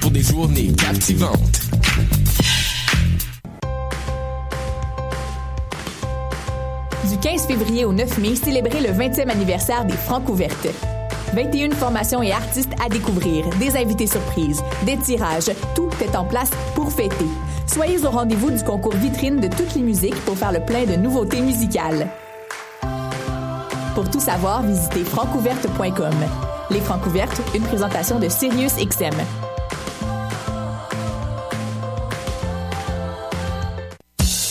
pour des journées captivantes. Du 15 février au 9 mai, célébrez le 20e anniversaire des Francs ouvertes. 21 formations et artistes à découvrir, des invités surprises, des tirages, tout est en place pour fêter. Soyez au rendez-vous du concours vitrine de toutes les musiques pour faire le plein de nouveautés musicales. Pour tout savoir, visitez francouverte.com. Les Francouvertes, une présentation de Sirius XM.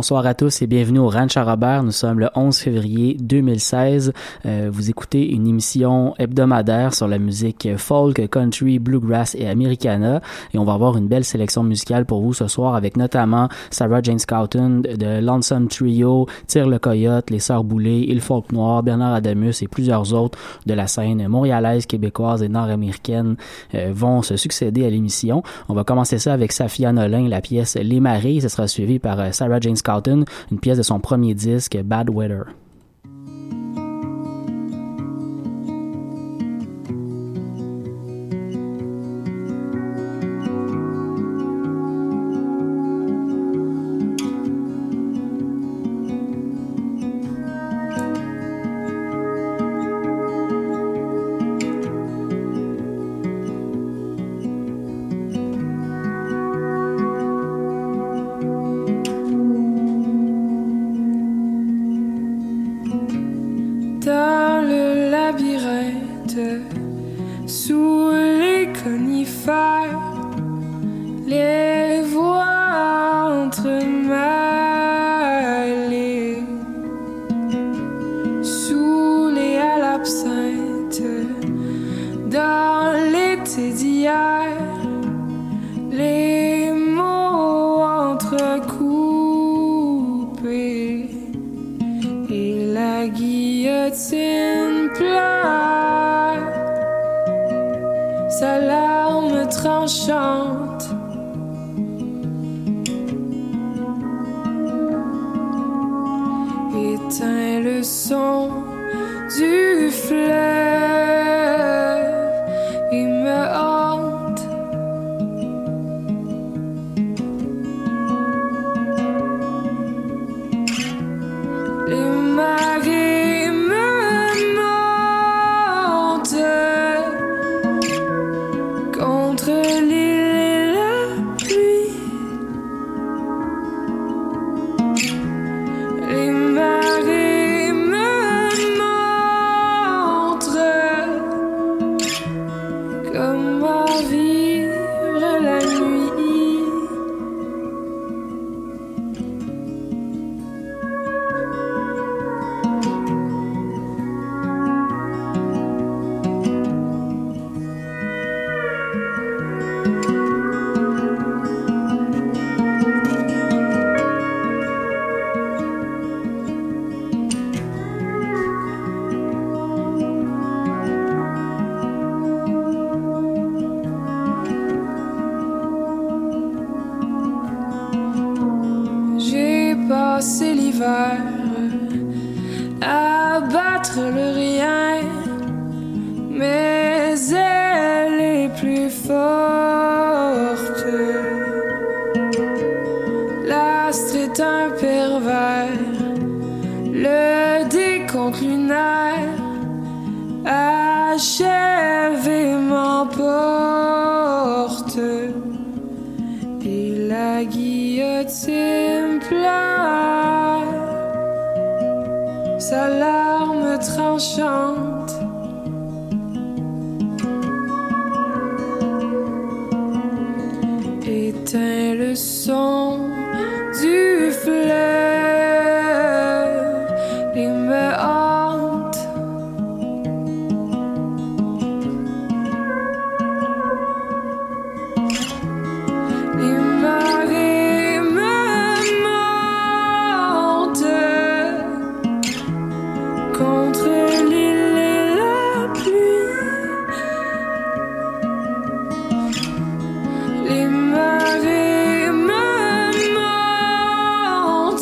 Bonsoir à tous et bienvenue au Ranch à Robert. Nous sommes le 11 février 2016. Euh, vous écoutez une émission hebdomadaire sur la musique folk, country, bluegrass et americana. Et on va avoir une belle sélection musicale pour vous ce soir avec notamment Sarah Jane Scouten de Lonesome Trio, Tire le Coyote, Les Sœurs Boulay, Il Folk Noir, Bernard Adamus et plusieurs autres de la scène montréalaise, québécoise et nord-américaine euh, vont se succéder à l'émission. On va commencer ça avec Safia Nolin, la pièce Les Maris. Ce sera suivi par euh, Sarah Jane Scouten, une pièce de son premier disque, Bad Weather.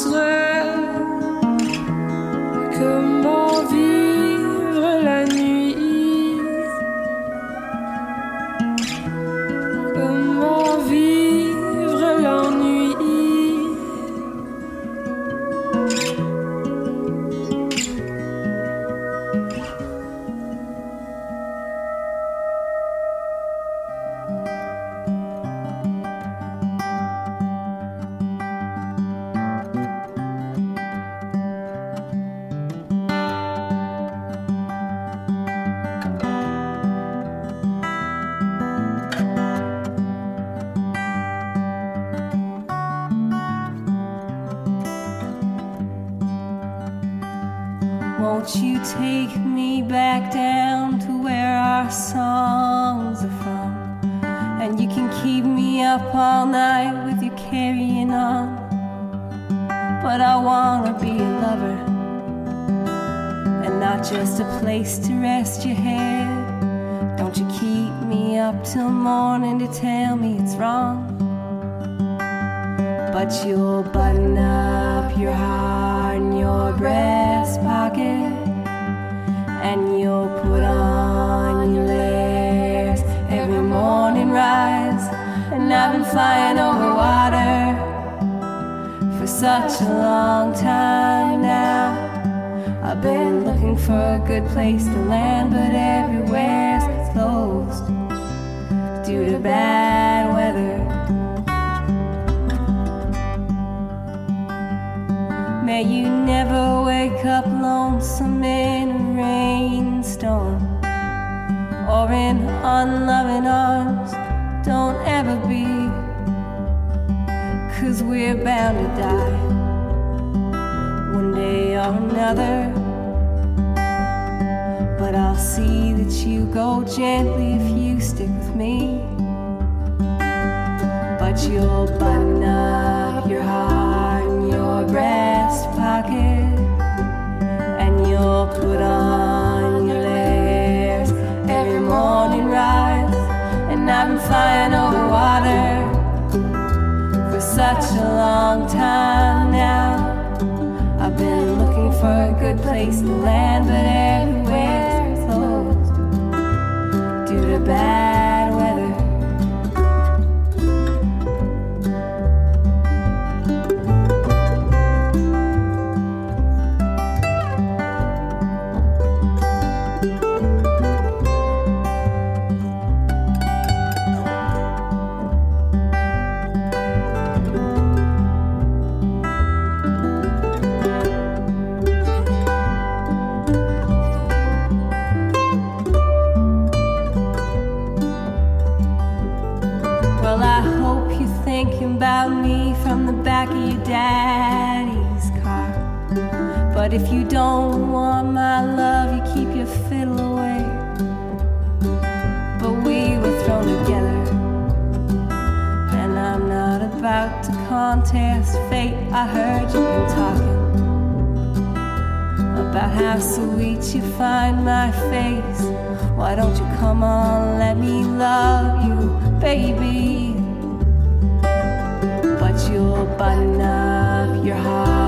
Montrent unloving arms. Don't ever be, cause we're bound to die one day or another. But I'll see that you go gently if you stick with me. But you'll button up your heart in your breast pocket such a long time now. I've been looking for a good place to land But everywhere's closed due to bad if you don't want my love, you keep your fiddle away. But we were thrown together, and I'm not about to contest fate. I heard you've been talking about how sweet you find my face. Why don't you come on, let me love you, baby? But you'll button up your heart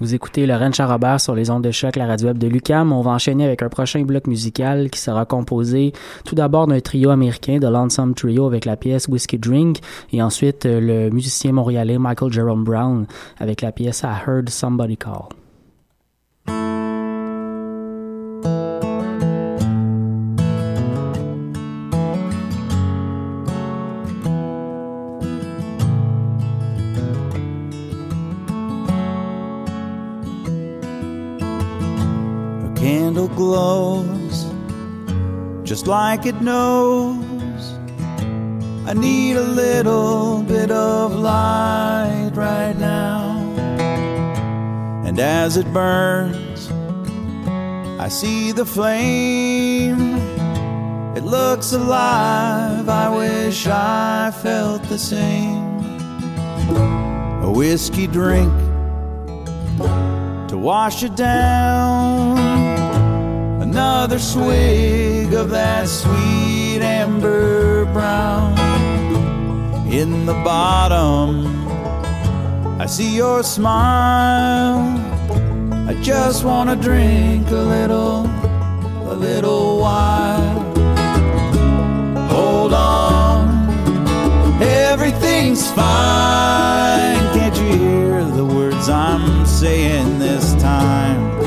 Vous écoutez Laurent Charrobert sur les ondes de choc, la radio web de Lucam. On va enchaîner avec un prochain bloc musical qui sera composé tout d'abord d'un trio américain, de Lonesome Trio, avec la pièce Whiskey Drink, et ensuite euh, le musicien montréalais Michael Jerome Brown avec la pièce I Heard Somebody Call. Candle glows just like it knows. I need a little bit of light right now. And as it burns, I see the flame. It looks alive. I wish I felt the same. A whiskey drink to wash it down. Another swig of that sweet amber brown. In the bottom, I see your smile. I just want to drink a little, a little while. Hold on, everything's fine. Can't you hear the words I'm saying this time?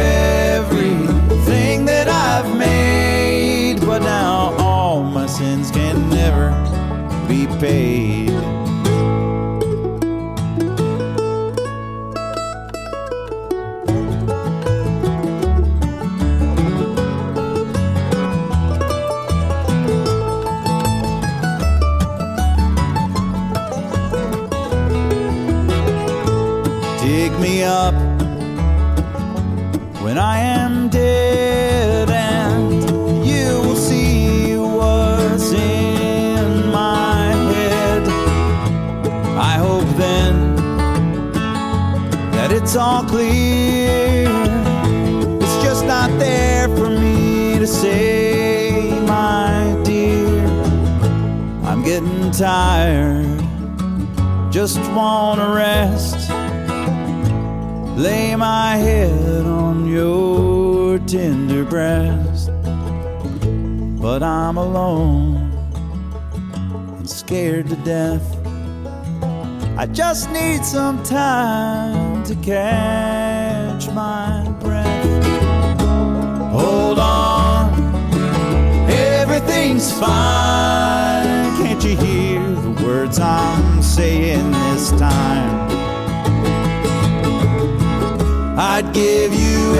Everything that I've made, but now all my sins can never be paid. That it's all clear. It's just not there for me to say, my dear. I'm getting tired, just wanna rest. Lay my head on your tender breast. But I'm alone and scared to death. I just need some time to catch my breath. Hold on, everything's fine. Can't you hear the words I'm saying this time? I'd give you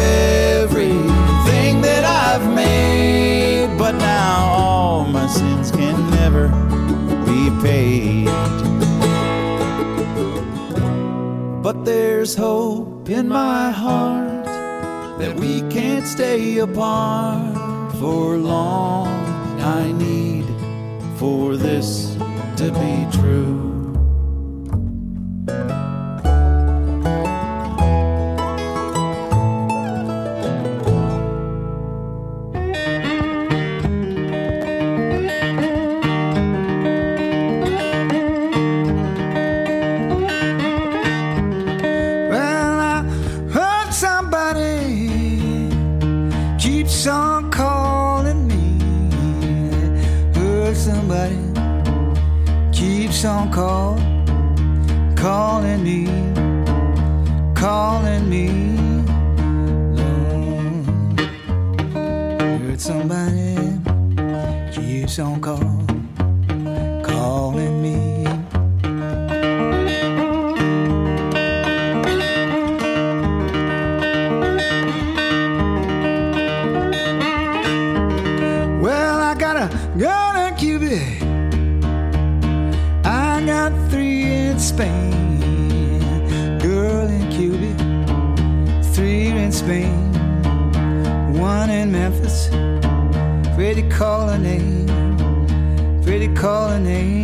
everything that I've made, but now all my sins can never be paid. But there's hope in my heart that we can't stay apart for long. I need for this to be true. Keeps on call, calling me. Well, I got a gun in Cuba. I got three in Spain. Girl in Cuba, three in Spain. One in Memphis. Freddie call her name. Call her name.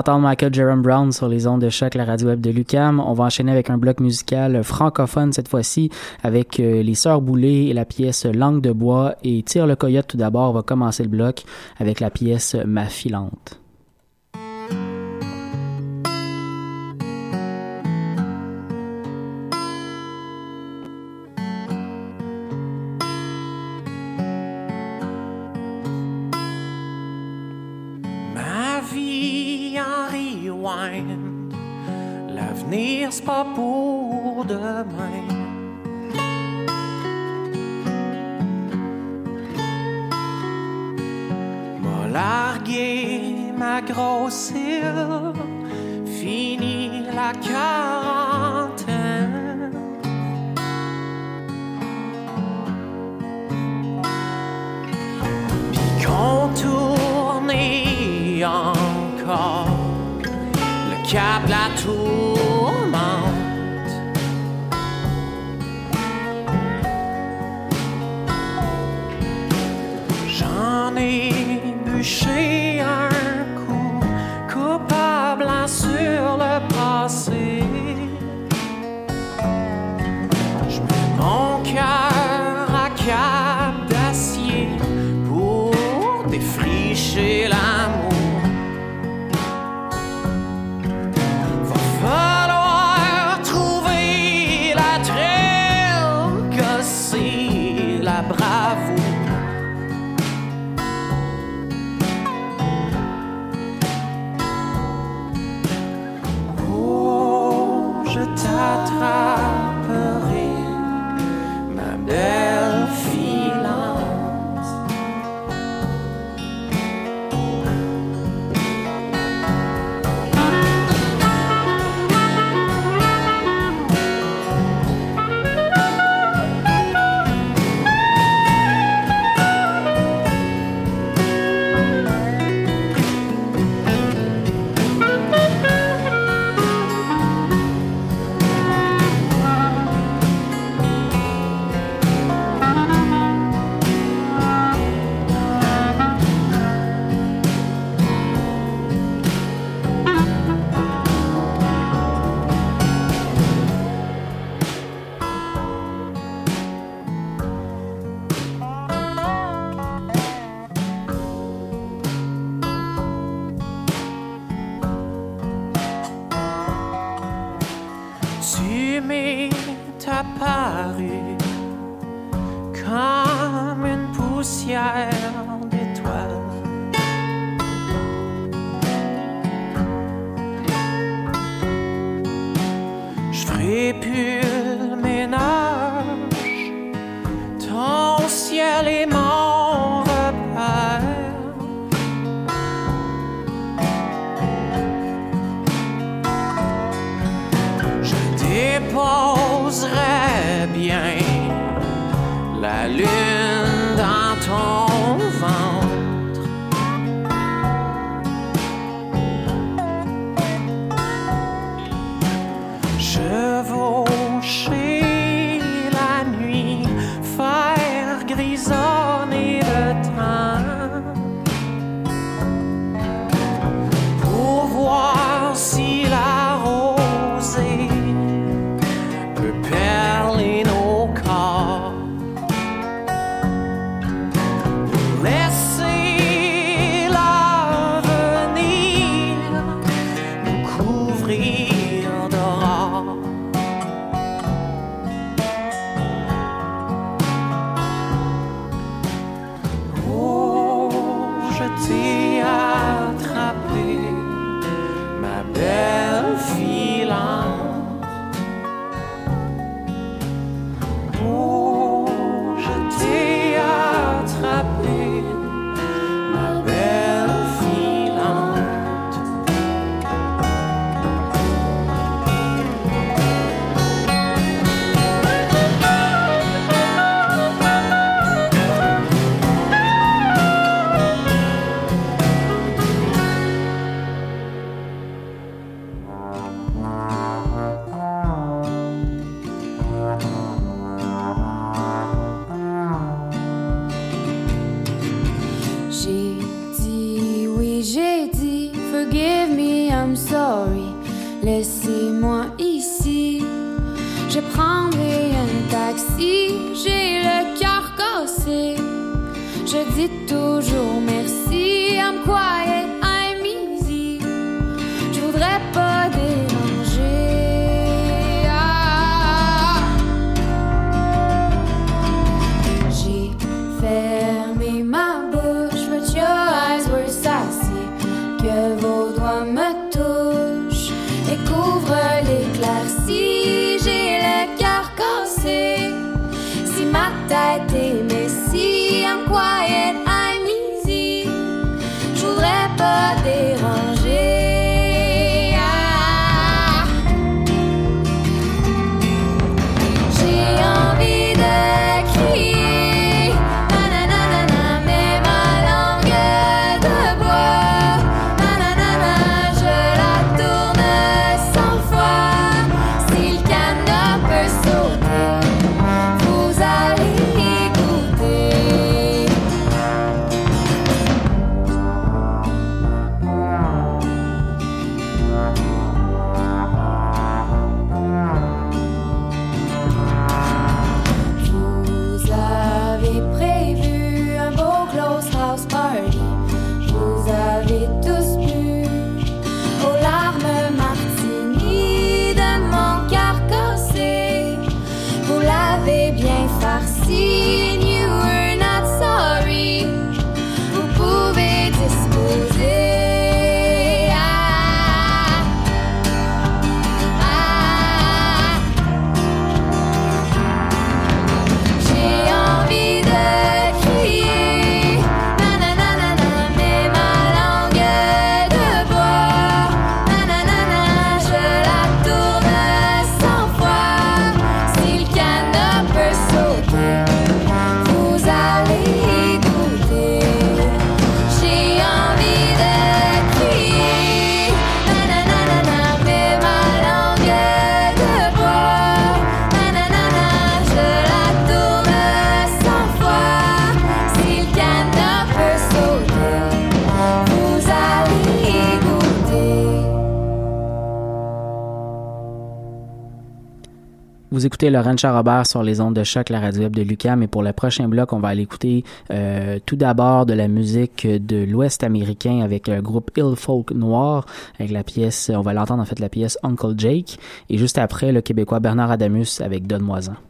D'entendre Michael Jerome Brown sur les ondes de choc, la radio web de Lucam. On va enchaîner avec un bloc musical francophone cette fois-ci avec euh, les Sœurs Boulées et la pièce Langue de bois. Et Tire le coyote tout d'abord va commencer le bloc avec la pièce Ma filante. Pour demain. M'a largué ma grossure. Fini la quarantaine. Puis contourner encore le cap la tourmente. m'est apparu comme une poussière d'étoiles. Je ferai plus le ménage, ton ciel est farci. Vous écoutez Laurent Charrobert sur les ondes de choc, la radio web de Lucam. Et pour le prochain bloc, on va aller écouter euh, tout d'abord de la musique de l'Ouest américain avec le groupe Hill Folk Noir, avec la pièce, on va l'entendre en fait, la pièce Uncle Jake. Et juste après, le Québécois Bernard Adamus avec Donne-moi-en.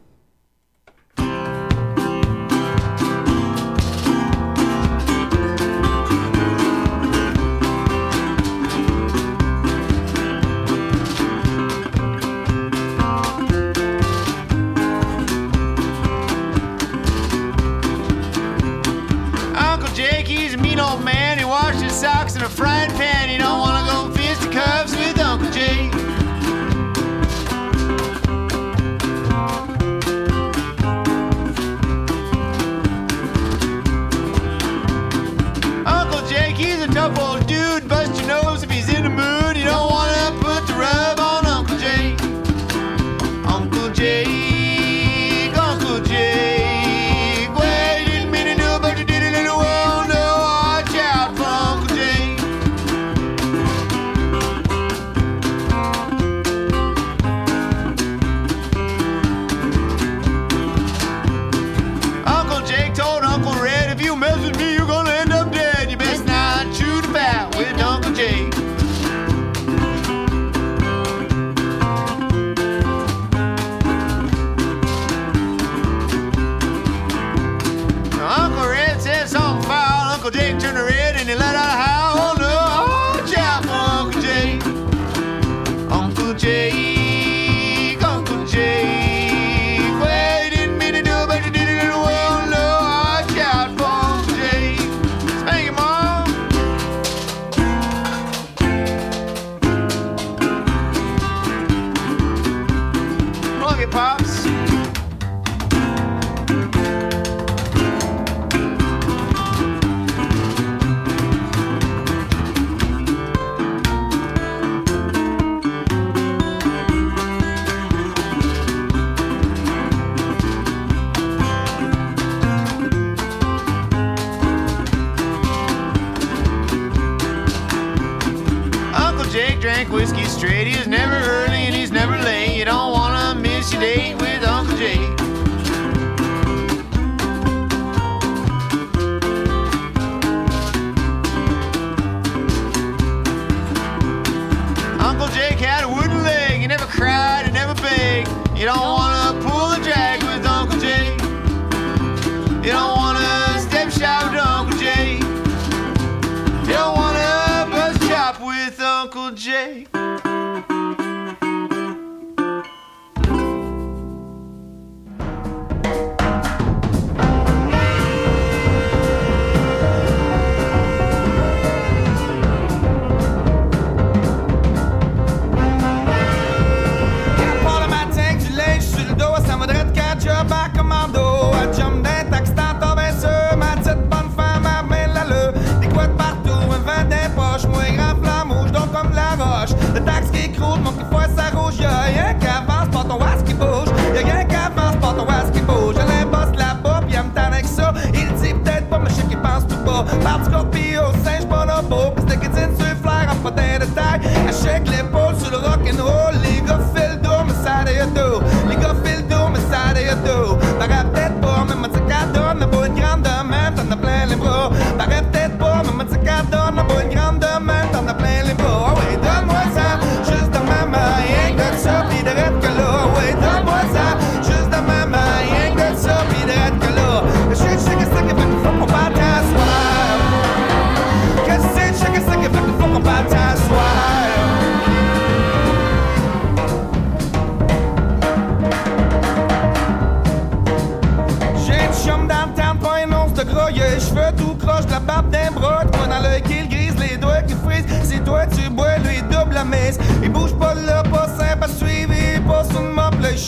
Uncle foie ça rouge, y'a rien qu'avance, pas ton was qui bouge. Y'a rien qu'avance, pas ton was qui bouge. J'ai l'imposte là-bas, pis elle me tanne avec ça. Il dit peut-être pas, mais je sais qu'il pense tout bas. Parti Scorpio, singe bonobo, pis c'était sur flair, en pas d'un détail. Elle shake l'épaule sur le rock'n'roll,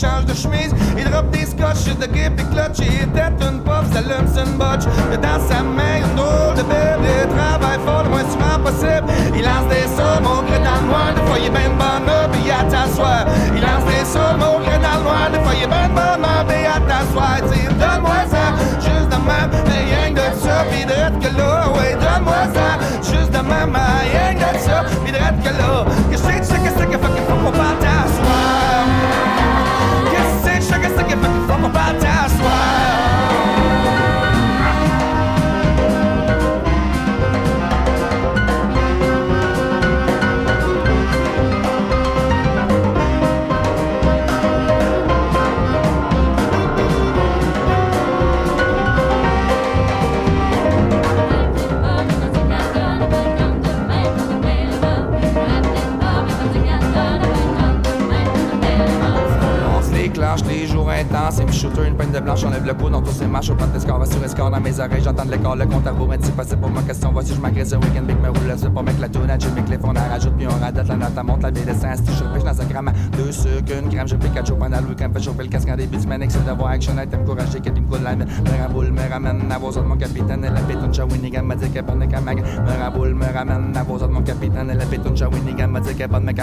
change de chemise, il drop des scotch, de grip et clutch, il tête une puff, ça une botch, a dans sa main une drôle de bible, il travaille fort le moins souvent possible, il lance des sommes au gré dans le noir, des fois il est ben bon up, il a t'asseoir, il lance des sommes au gré dans le noir, des fois il est ben bon up, il a t'asseoir, dis donne-moi ça, juste de même, mais rien que ça, de que là, ouais, donne-moi ça, juste de même, rien que ça, que là, shooter une peine de blanche Enlève le coude, on tous ses marches Au plan de va sur escore dans mes oreilles J'entends de l'écart, le compte à vous C'est passé pour ma question. Voici je m'agresse un week-end Big me roule le pas mec la tune à Jimmy Cliff On rajoute puis on radote La note monte, la baie descend Si je dans un gramme Deux sucres, une gramme Je pique à chaud pendant le week-end Fait chauffer le casque en début de semaine Excès d'avoir action Night, me courager Qu'elle me coule la mienne Me ramboule, me ramène À vos autres mon capitaine Et la pétoune Shawinigan M'a dit qu'elle bonne Me ramboule, me ramène À vos autres mon capitaine Et la pétoune Shawinigan M'a dit qu'elle bonne mec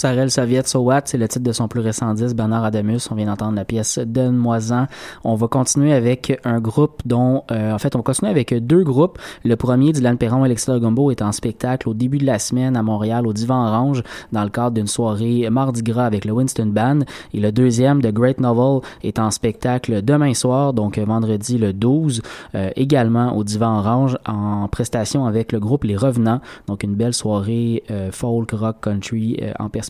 Sarel Soviet So What, c'est le titre de son plus récent disque, Bernard Adamus. On vient d'entendre la pièce Donne-moi-en. On va continuer avec un groupe dont, euh, en fait, on va avec deux groupes. Le premier, Dylan Perron et Alexis Gumbo, est en spectacle au début de la semaine à Montréal, au Divan Orange, dans le cadre d'une soirée Mardi Gras avec le Winston Band. Et le deuxième, The Great Novel, est en spectacle demain soir, donc vendredi le 12, euh, également au Divan Orange, en prestation avec le groupe Les Revenants. Donc une belle soirée euh, folk, rock, country en perspective.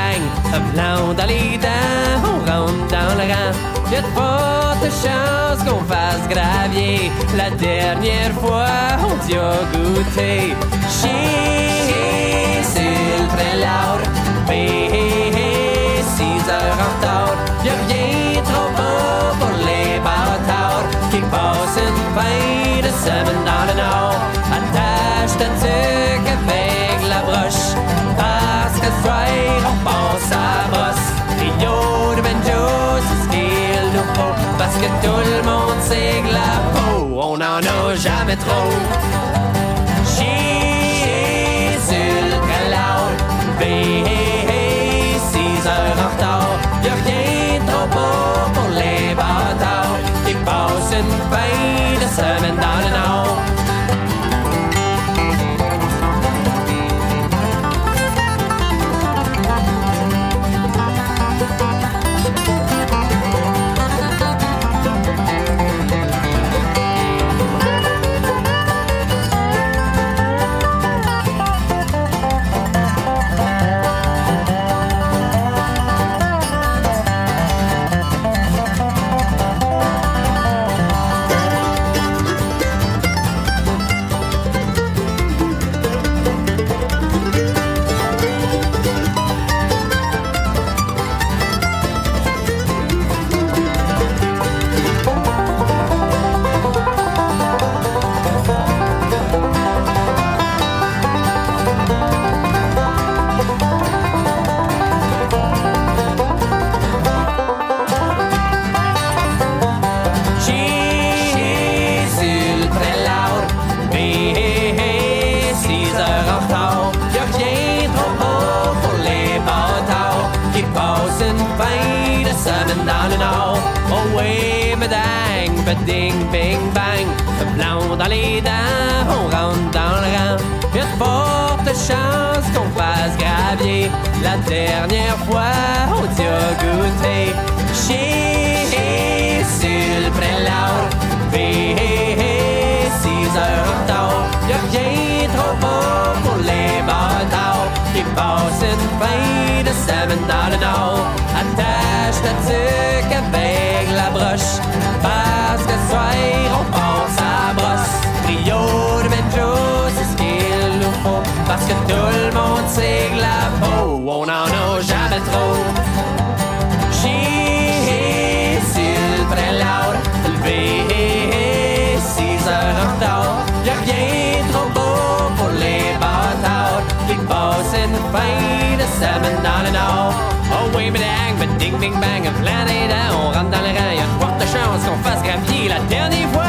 Dans les dents, on rentre dans le rang. Y'a de fortes chances qu'on fasse gravier. La dernière fois, on t'y a goûté. Chier, c'est le prélat. Bé, six heures en retard. Y'a rien trop beau pour les bâtards qui passent une fin de semaine dans le nord. On en a jamais trop. Sur le que la on en a jamais trop. Chier rien trop beau pour les bâtards fin de dans. Oh oui, ding, bing, bang, plein on rentre dans le rang. Y'a de fortes qu'on fasse gravier la dernière fois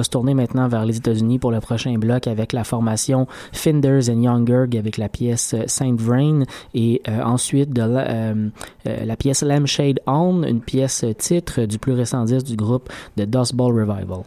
On va se tourner maintenant vers les États-Unis pour le prochain bloc avec la formation Finders and Youngberg avec la pièce euh, Saint Vrain et euh, ensuite euh, la, pièce Lampshade On, une pièce titre du plus récent disque du groupe The Dust Bowl Revival.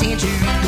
15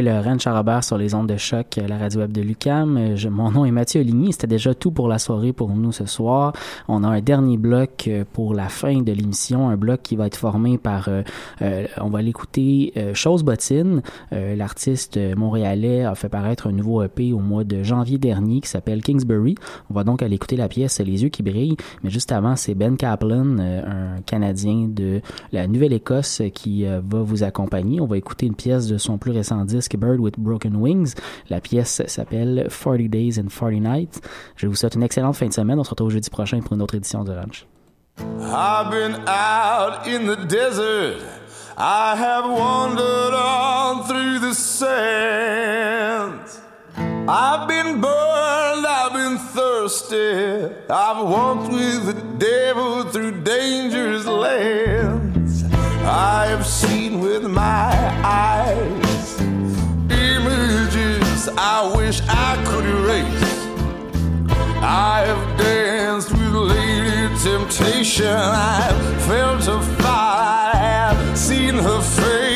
Ranch à Robert sur les ondes de choc, euh, la radio web de Lucam. Euh, mon nom est Mathieu Oligny. C'était déjà tout pour la soirée pour nous ce soir. On a un dernier bloc euh, pour la fin de l'émission, un bloc qui va être formé par, euh, euh, on va l'écouter, euh, Chose Bottine. L'artiste montréalais a fait paraître un nouveau EP au mois de janvier dernier qui s'appelle Kingsbury. On va donc aller écouter la pièce Les yeux qui brillent. Mais juste avant, c'est Ben Kaplan, un Canadien de la Nouvelle-Écosse qui va vous accompagner. On va écouter une pièce de son plus récent disque Bird with Broken Wings. La pièce s'appelle 40 Days and 40 Nights. Je vous souhaite une excellente fin de semaine. On se retrouve jeudi prochain pour une autre édition du Ranch. I've been out in the desert. I have wandered on through the sands. I've been burned, I've been thirsty. I've walked with the devil through dangerous lands. I have seen with my eyes I wish I could erase. I have danced with Lady Temptation. I've felt her fire. I have seen her face.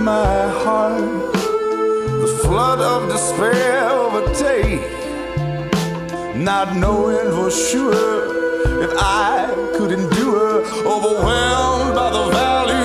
my heart. The flood of despair overtake, not knowing for sure if I could endure, overwhelmed by the value.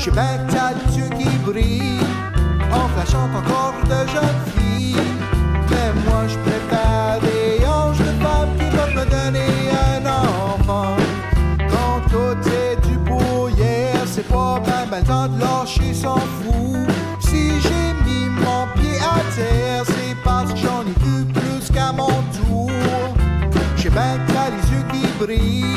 Je suis bec à Dieu qui brille en flashant encore de jeunes filles. Mais moi je préfère des anges de femmes qui peuvent me donner un enfant. Quand tout est du beau c'est pas bien ben temps de lâcher s'en fout. Si j'ai mis mon pied à terre, c'est parce que j'en ai vu plus qu'à mon tour. J'ai bien que les yeux qui brillent.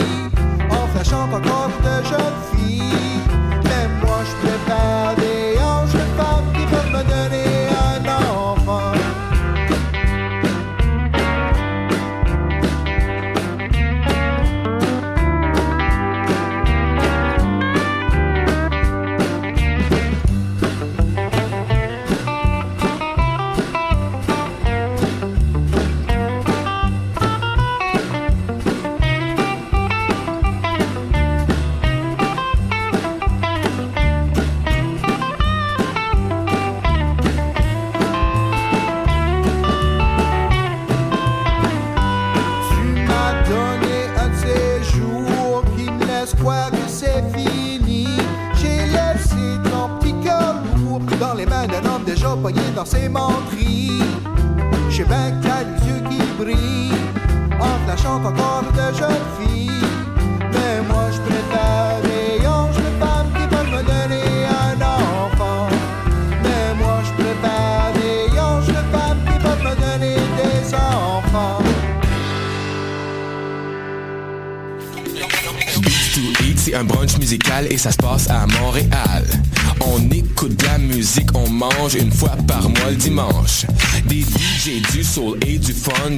Et ça se passe à Montréal. On écoute de la musique, on mange une fois par mois le dimanche. Des DJ du soul et du fun,